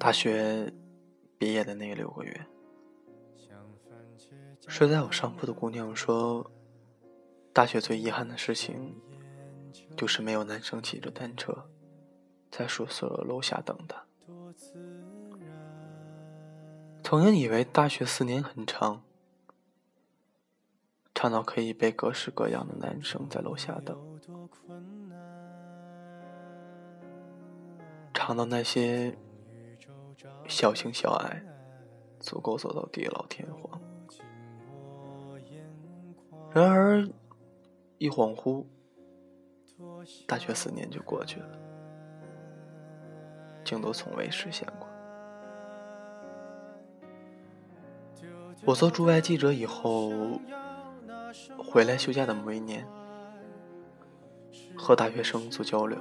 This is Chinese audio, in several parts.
大学毕业的那六个月，睡在我上铺的姑娘说，大学最遗憾的事情，就是没有男生骑着单车在宿舍楼下等她。曾经以为大学四年很长，长到可以被各式各样的男生在楼下等。长到那些小情小爱足够走到地老天荒。然而，一恍惚，大学四年就过去了，竟都从未实现过。我做驻外记者以后，回来休假的某一年，和大学生做交流。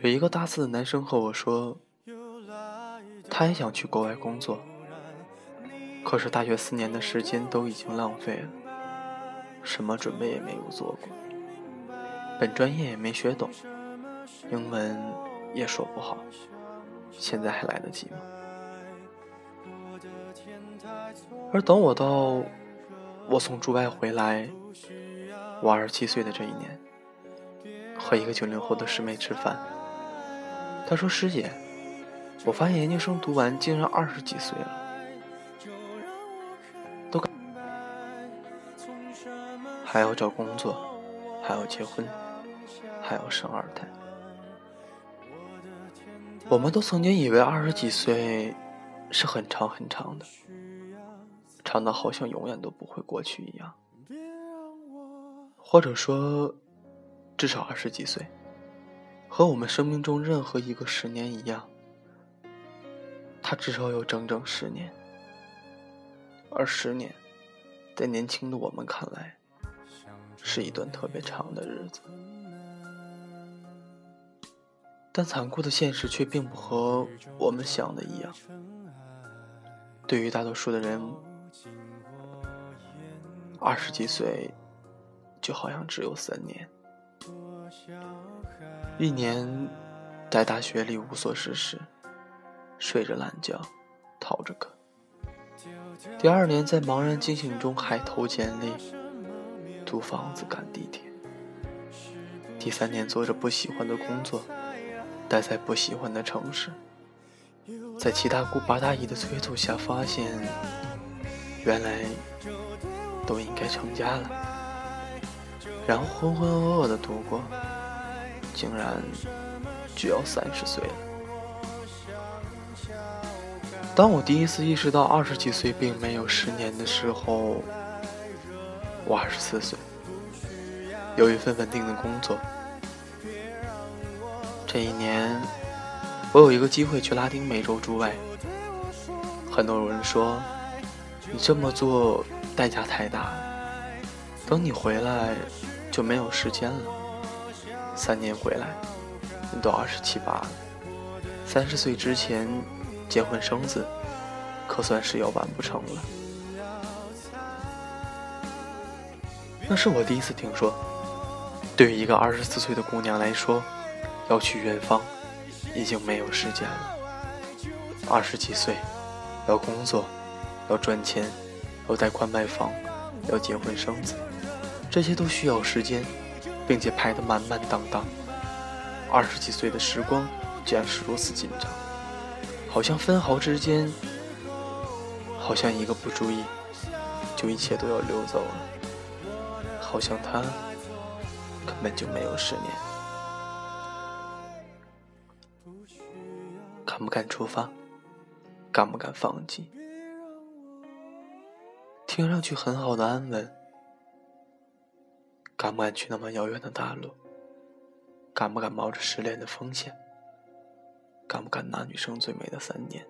有一个大四的男生和我说，他也想去国外工作，可是大学四年的时间都已经浪费了，什么准备也没有做过，本专业也没学懂，英文也说不好，现在还来得及吗？而等我到我从驻外回来，我二十七岁的这一年，和一个九零后的师妹吃饭。他说：“师姐，我发现研究生读完竟然二十几岁了，都还要找工作，还要结婚，还要生二胎。我们都曾经以为二十几岁是很长很长的，长到好像永远都不会过去一样，或者说，至少二十几岁。”和我们生命中任何一个十年一样，他至少有整整十年，而十年，在年轻的我们看来，是一段特别长的日子。但残酷的现实却并不和我们想的一样。对于大多数的人，二十几岁，就好像只有三年。一年在大学里无所事事，睡着懒觉，逃着课。第二年在茫然惊醒中还投简历，租房子赶地铁。第三年做着不喜欢的工作，待在不喜欢的城市，在七大姑八大姨的催促下，发现原来都应该成家了，然后浑浑噩噩的度过。竟然只要三十岁。当我第一次意识到二十几岁并没有十年的时候，我二十四岁，有一份稳定的工作。这一年，我有一个机会去拉丁美洲驻外。很多人说，你这么做代价太大，等你回来就没有时间了。三年回来，你都二十七八了，三十岁之前结婚生子，可算是要完不成了。那是我第一次听说，对于一个二十四岁的姑娘来说，要去远方，已经没有时间了。二十几岁，要工作，要赚钱，要贷款买房，要结婚生子，这些都需要时间。并且排得满满当当。二十几岁的时光竟然是如此紧张，好像分毫之间，好像一个不注意，就一切都要溜走了。好像他根本就没有十年。敢不敢出发？敢不敢放弃？听上去很好的安稳。敢不敢去那么遥远的大陆？敢不敢冒着失恋的风险？敢不敢拿女生最美的三年，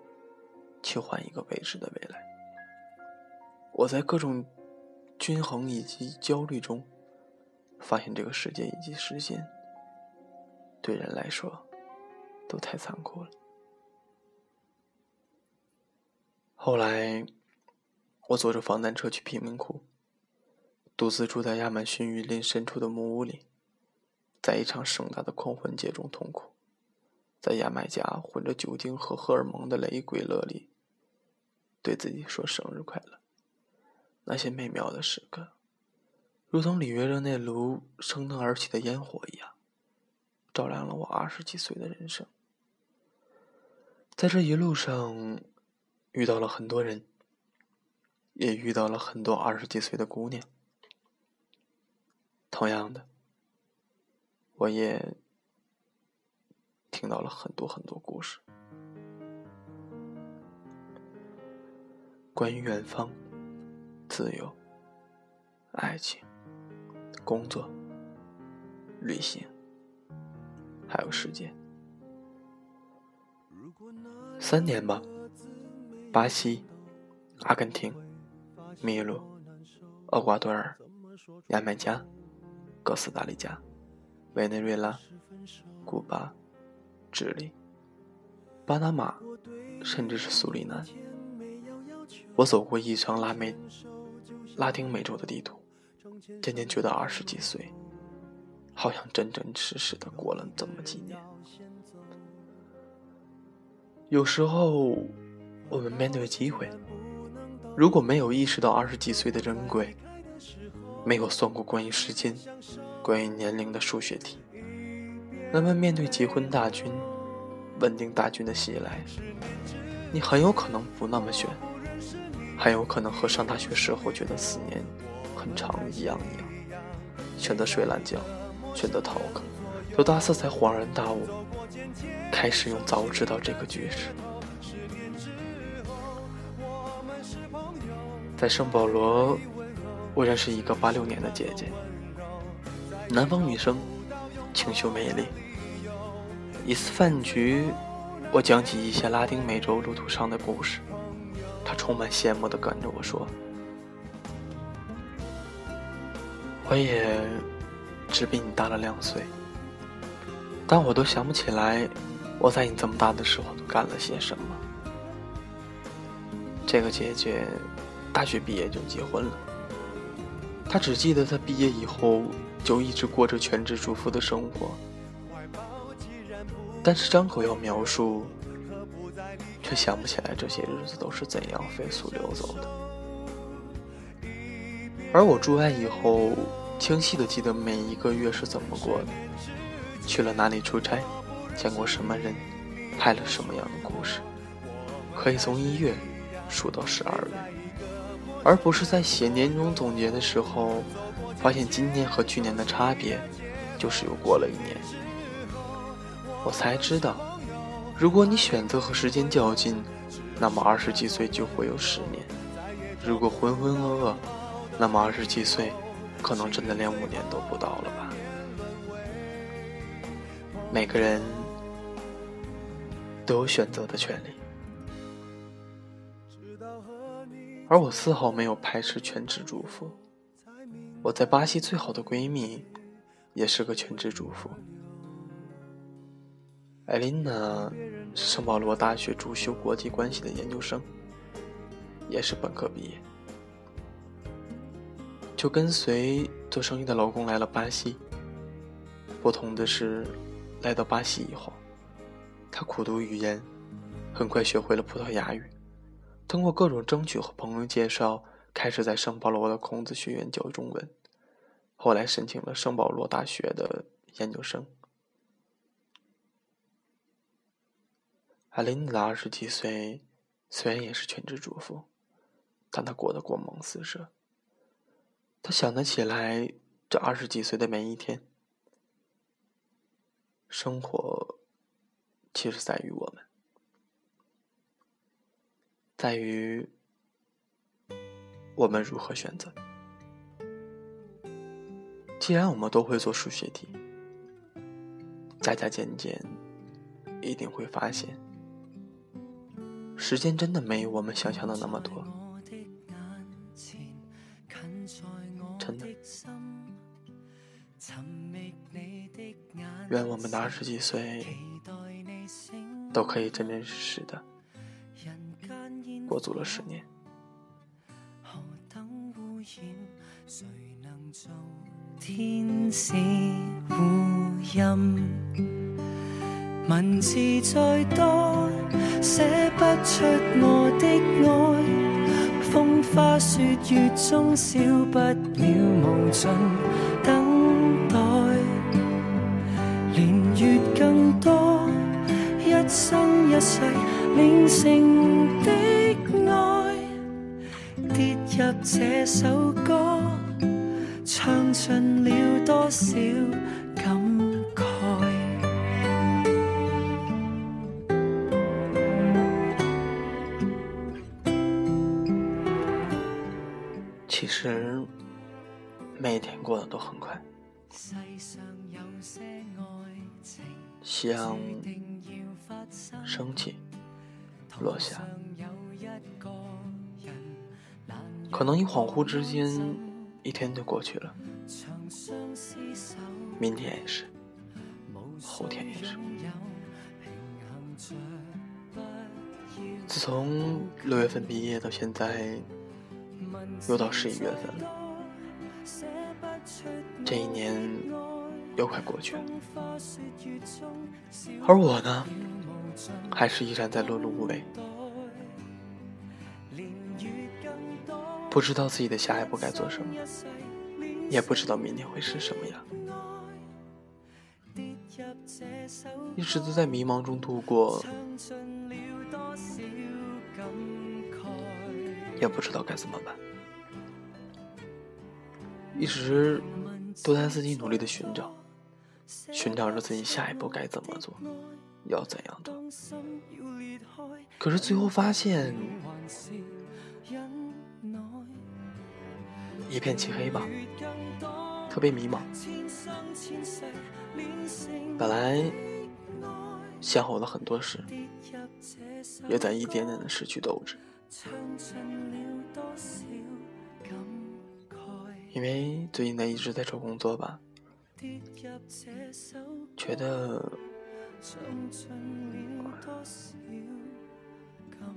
去换一个未知的未来？我在各种均衡以及焦虑中，发现这个世界以及时间，对人来说，都太残酷了。后来，我坐着防弹车去贫民窟。独自住在亚马逊雨林深处的木屋里，在一场盛大的狂欢节中痛苦，在牙买加混着酒精和荷尔蒙的雷鬼乐里，对自己说生日快乐。那些美妙的时刻，如同里约热内卢升腾而起的烟火一样，照亮了我二十几岁的人生。在这一路上，遇到了很多人，也遇到了很多二十几岁的姑娘。同样的，我也听到了很多很多故事，关于远方、自由、爱情、工作、旅行，还有时间。三年吧，巴西、阿根廷、秘鲁、厄瓜多尔、牙买加、哥斯达黎加、委内瑞拉、古巴、智利、巴拿马，甚至是苏里南。我走过一张拉美、拉丁美洲的地图，渐渐觉得二十几岁，好像真真实实的过了这么几年。有时候，我们面对机会，如果没有意识到二十几岁的珍贵，没有算过关于时间、关于年龄的数学题，那么面对结婚大军、稳定大军的袭来，你很有可能不那么选，很有可能和上大学时候觉得四年很长一样一样，选择睡懒觉，选择逃课，到大四才恍然大悟。开始用早知道这个句式。在圣保罗，我认识一个八六年的姐姐，南方女生，清秀美丽。一次饭局，我讲起一些拉丁美洲路途上的故事，她充满羡慕的跟着我说：“我也只比你大了两岁，但我都想不起来。”我在你这么大的时候都干了些什么？这个姐姐大学毕业就结婚了。她只记得她毕业以后就一直过着全职主妇的生活，但是张口要描述，却想不起来这些日子都是怎样飞速流走的。而我住外以后，清晰的记得每一个月是怎么过的，去了哪里出差。见过什么人，拍了什么样的故事，可以从一月数到十二月，而不是在写年终总结的时候，发现今年和去年的差别，就是又过了一年。我才知道，如果你选择和时间较劲，那么二十几岁就会有十年；如果浑浑噩噩，那么二十几岁，可能真的连五年都不到了吧。每个人。都有选择的权利，而我丝毫没有排斥全职主妇。我在巴西最好的闺蜜，也是个全职主妇。艾琳娜是圣保罗大学主修国际关系的研究生，也是本科毕业，就跟随做生意的老公来了巴西。不同的是，来到巴西以后。他苦读语言，很快学会了葡萄牙语。通过各种争取和朋友介绍，开始在圣保罗的孔子学院教中文。后来申请了圣保罗大学的研究生。阿琳达二十几岁，虽然也是全职主妇，但她过得光芒四射。她想得起来这二十几岁的每一天，生活。其实在于我们，在于我们如何选择。既然我们都会做数学题，加加减减，一定会发现，时间真的没有我们想象的那么多。真的，愿我们的二十几岁。都可以真真实实的过足了十年。文字再多，写不出我的爱。风花雪月中，少不了无尽等待。年月更多，一生一世炼成的爱，跌入这首歌，唱尽了多少感其实，每一天过得都很快，世上有些爱情，像注定要发生。升起、落下，可能一恍惚之间，一天就过去了，明天也是，后天也是。自从六月份毕业到现在，又到十一月份了，这一年又快过去了，而我呢，还是依然在碌碌无为，不知道自己的下一步该做什么，也不知道明天会是什么样，一直都在迷茫中度过，也不知道该怎么办，一直都在自己努力的寻找，寻找着自己下一步该怎么做，要怎样做。可是最后发现。一片漆黑吧，特别迷茫。本来，想好了很多事，也在一点点的失去斗志，因为最近呢一直在找工作吧，觉得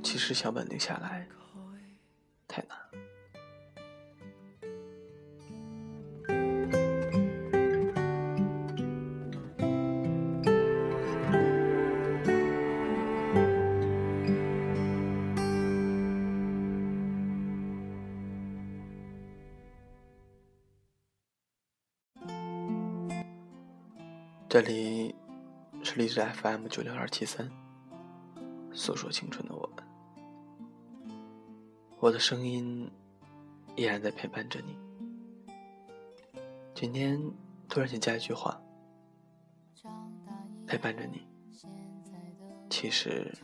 其实想稳定下来。太难。这里是荔枝 FM 九六二七三，诉说青春的我们。我的声音依然在陪伴着你。今天突然间加一句话，陪伴着你，其实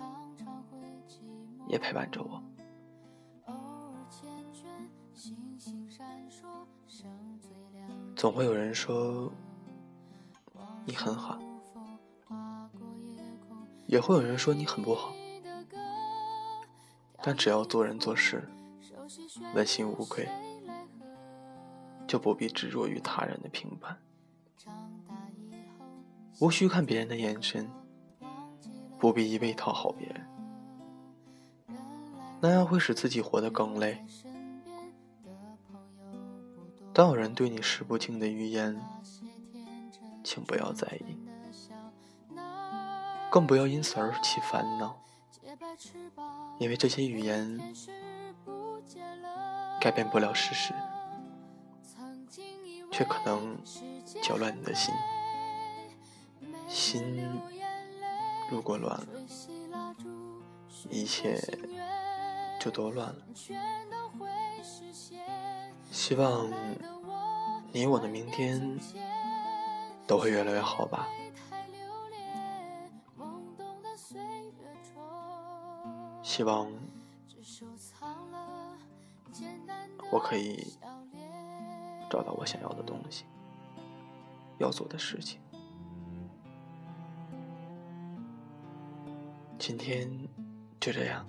也陪伴着我。总会有人说你很好，也会有人说你很不好。但只要做人做事问心无愧，就不必执着于他人的评判，无需看别人的眼神，不必一味讨好别人，那样会使自己活得更累。当有人对你使不尽的语言，请不要在意，更不要因此而起烦恼。因为这些语言改变不了事实，却可能搅乱你的心。心如果乱了，一切就都乱了。希望你我的明天都会越来越好吧。希望我可以找到我想要的东西，要做的事情。今天就这样。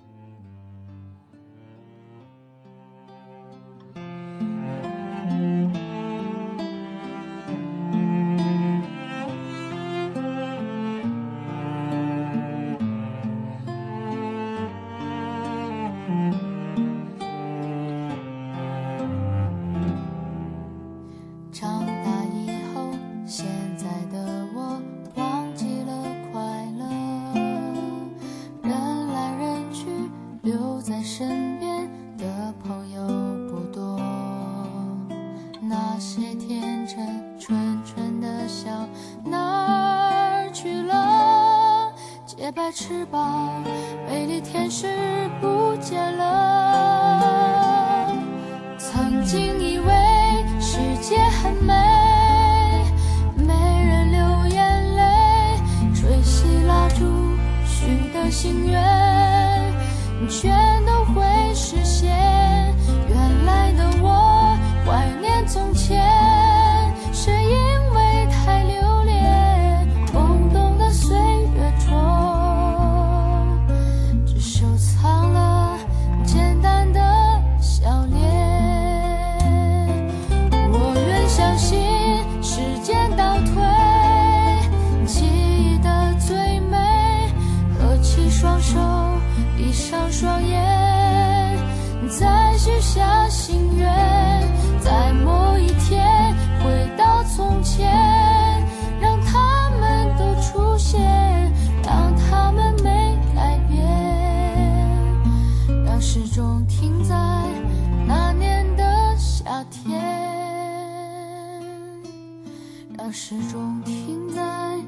那时钟停在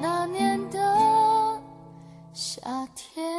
那年的夏天。